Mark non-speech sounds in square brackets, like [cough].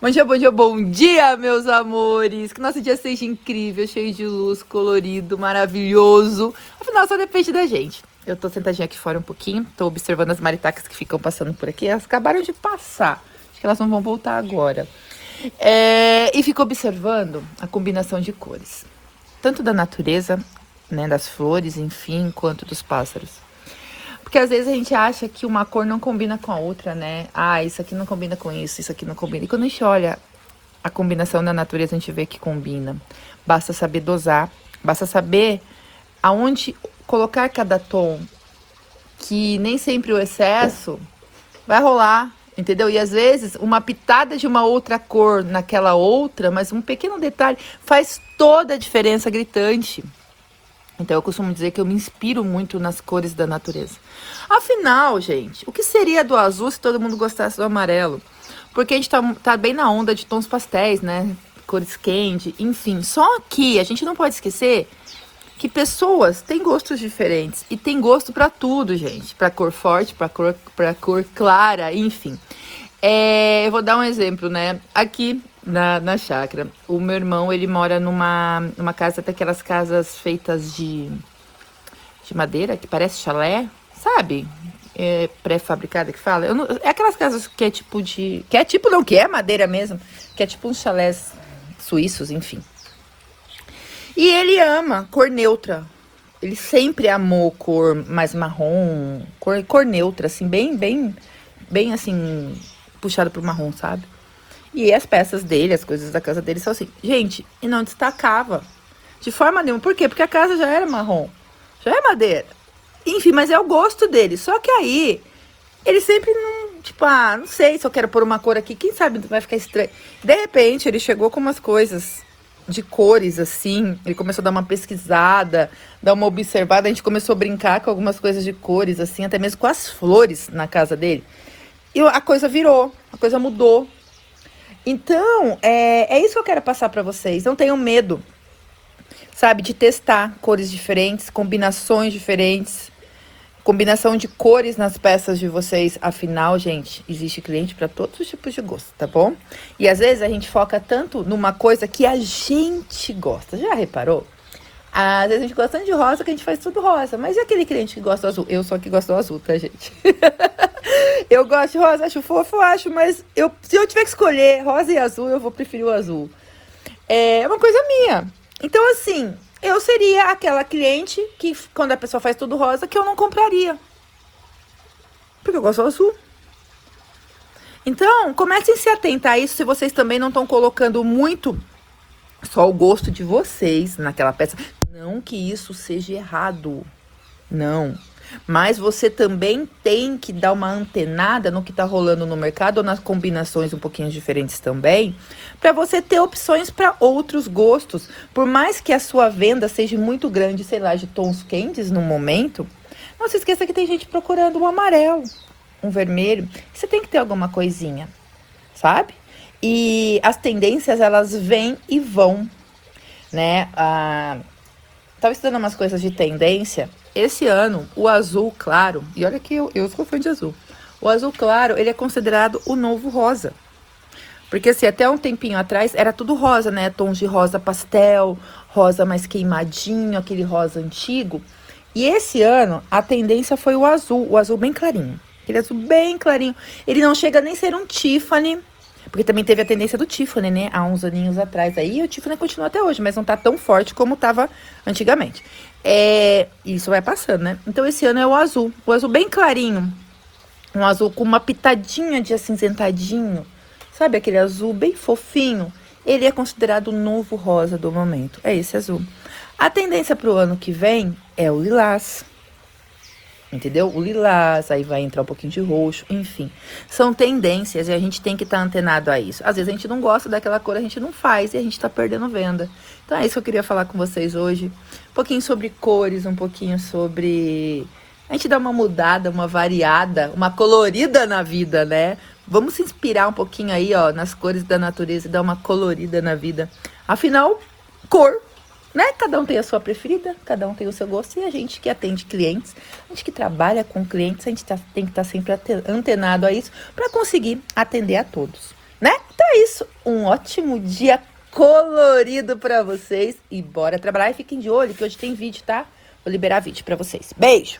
Bom dia, bom dia, bom dia, meus amores! Que nosso dia seja incrível, cheio de luz, colorido, maravilhoso. Afinal, só depende da gente. Eu tô sentadinha aqui fora um pouquinho, tô observando as maritacas que ficam passando por aqui. Elas acabaram de passar. Acho que elas não vão voltar agora. É, e fico observando a combinação de cores. Tanto da natureza, né, das flores, enfim, quanto dos pássaros. Porque às vezes a gente acha que uma cor não combina com a outra, né? Ah, isso aqui não combina com isso, isso aqui não combina. E quando a gente olha a combinação da natureza, a gente vê que combina. Basta saber dosar, basta saber aonde colocar cada tom, que nem sempre o excesso vai rolar, entendeu? E às vezes uma pitada de uma outra cor naquela outra, mas um pequeno detalhe faz toda a diferença gritante. Então eu costumo dizer que eu me inspiro muito nas cores da natureza. Afinal, gente, o que seria do azul se todo mundo gostasse do amarelo? Porque a gente tá, tá bem na onda de tons pastéis, né? Cores quentes, enfim. Só que a gente não pode esquecer que pessoas têm gostos diferentes e tem gosto para tudo, gente. Para cor forte, para cor, pra cor clara, enfim. É, eu vou dar um exemplo, né? Aqui na, na chácara. O meu irmão, ele mora numa, numa casa daquelas casas feitas de, de madeira, que parece chalé, sabe? É, pré-fabricada que fala. Não, é aquelas casas que é tipo de. Que é tipo, não, que é madeira mesmo. Que é tipo uns chalés suíços, enfim. E ele ama cor neutra. Ele sempre amou cor mais marrom, cor, cor neutra, assim, bem, bem, bem assim, puxado pro marrom, sabe? E as peças dele, as coisas da casa dele são assim. Gente, e não destacava. De forma nenhuma. Por quê? Porque a casa já era marrom. Já é madeira. Enfim, mas é o gosto dele. Só que aí, ele sempre não. Tipo, ah, não sei se eu quero pôr uma cor aqui. Quem sabe vai ficar estranho. De repente, ele chegou com umas coisas de cores, assim. Ele começou a dar uma pesquisada, dar uma observada. A gente começou a brincar com algumas coisas de cores, assim, até mesmo com as flores na casa dele. E a coisa virou, a coisa mudou. Então, é, é isso que eu quero passar para vocês. Não tenham medo, sabe, de testar cores diferentes, combinações diferentes, combinação de cores nas peças de vocês. Afinal, gente, existe cliente para todos os tipos de gosto, tá bom? E às vezes a gente foca tanto numa coisa que a gente gosta. Já reparou? Às vezes a gente gosta tanto de rosa que a gente faz tudo rosa. Mas e aquele cliente que gosta do azul? Eu só que gosto do azul, tá, gente? [laughs] eu gosto de rosa, acho fofo, acho, mas eu, se eu tiver que escolher rosa e azul, eu vou preferir o azul. É uma coisa minha. Então, assim, eu seria aquela cliente que, quando a pessoa faz tudo rosa, que eu não compraria. Porque eu gosto do azul. Então, comecem a se atentar a isso se vocês também não estão colocando muito só o gosto de vocês naquela peça. Não que isso seja errado. Não. Mas você também tem que dar uma antenada no que está rolando no mercado ou nas combinações um pouquinho diferentes também, para você ter opções para outros gostos. Por mais que a sua venda seja muito grande, sei lá, de tons quentes no momento, não se esqueça que tem gente procurando um amarelo, um vermelho. Você tem que ter alguma coisinha, sabe? E as tendências elas vêm e vão, né? Ah, Tava estudando umas coisas de tendência. Esse ano, o azul claro, e olha que eu, eu sou fã de azul. O azul claro, ele é considerado o novo rosa. Porque assim, até um tempinho atrás era tudo rosa, né? Tons de rosa pastel, rosa mais queimadinho, aquele rosa antigo. E esse ano a tendência foi o azul, o azul bem clarinho. Aquele azul bem clarinho. Ele não chega nem a ser um Tiffany, porque também teve a tendência do Tiffany, né? Há uns aninhos atrás aí. o Tiffany continua até hoje, mas não tá tão forte como tava antigamente. É, isso vai passando, né? Então esse ano é o azul. O azul bem clarinho. Um azul com uma pitadinha de acinzentadinho. Sabe aquele azul bem fofinho? Ele é considerado o novo rosa do momento. É esse azul. A tendência para o ano que vem é o lilás entendeu? O lilás, aí vai entrar um pouquinho de roxo, enfim. São tendências e a gente tem que estar tá antenado a isso. Às vezes a gente não gosta daquela cor, a gente não faz e a gente está perdendo venda. Então é isso que eu queria falar com vocês hoje. Um pouquinho sobre cores, um pouquinho sobre. A gente dá uma mudada, uma variada, uma colorida na vida, né? Vamos se inspirar um pouquinho aí, ó, nas cores da natureza e dar uma colorida na vida. Afinal, cor né? Cada um tem a sua preferida, cada um tem o seu gosto. E a gente que atende clientes, a gente que trabalha com clientes, a gente tá, tem que estar tá sempre antenado a isso para conseguir atender a todos. né? Então é isso. Um ótimo dia colorido pra vocês. E bora trabalhar e fiquem de olho que hoje tem vídeo, tá? Vou liberar vídeo pra vocês. Beijo!